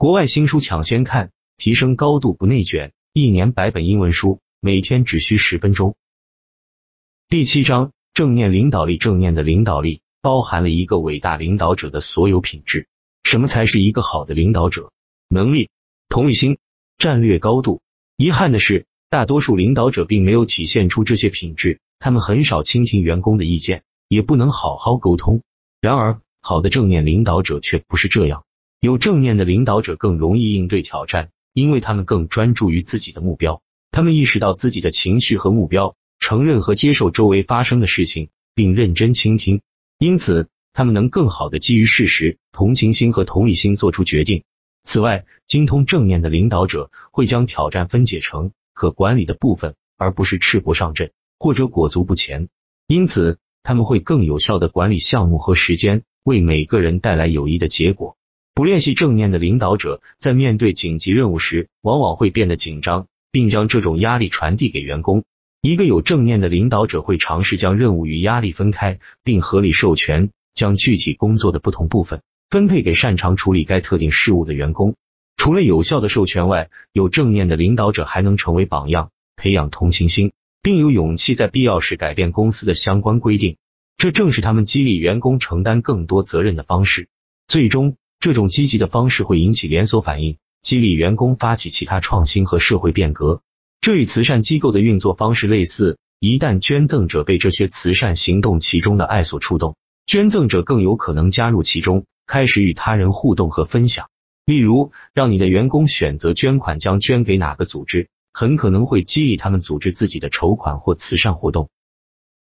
国外新书抢先看，提升高度不内卷，一年百本英文书，每天只需十分钟。第七章正念领导力，正念的领导力包含了一个伟大领导者的所有品质。什么才是一个好的领导者？能力、同理心、战略高度。遗憾的是，大多数领导者并没有体现出这些品质，他们很少倾听员工的意见，也不能好好沟通。然而，好的正念领导者却不是这样。有正念的领导者更容易应对挑战，因为他们更专注于自己的目标。他们意识到自己的情绪和目标，承认和接受周围发生的事情，并认真倾听。因此，他们能更好的基于事实、同情心和同理心做出决定。此外，精通正念的领导者会将挑战分解成可管理的部分，而不是赤膊上阵或者裹足不前。因此，他们会更有效的管理项目和时间，为每个人带来有益的结果。不练习正念的领导者，在面对紧急任务时，往往会变得紧张，并将这种压力传递给员工。一个有正念的领导者会尝试将任务与压力分开，并合理授权，将具体工作的不同部分分配给擅长处理该特定事务的员工。除了有效的授权外，有正念的领导者还能成为榜样，培养同情心，并有勇气在必要时改变公司的相关规定。这正是他们激励员工承担更多责任的方式。最终。这种积极的方式会引起连锁反应，激励员工发起其他创新和社会变革。这与慈善机构的运作方式类似。一旦捐赠者被这些慈善行动其中的爱所触动，捐赠者更有可能加入其中，开始与他人互动和分享。例如，让你的员工选择捐款将捐给哪个组织，很可能会激励他们组织自己的筹款或慈善活动。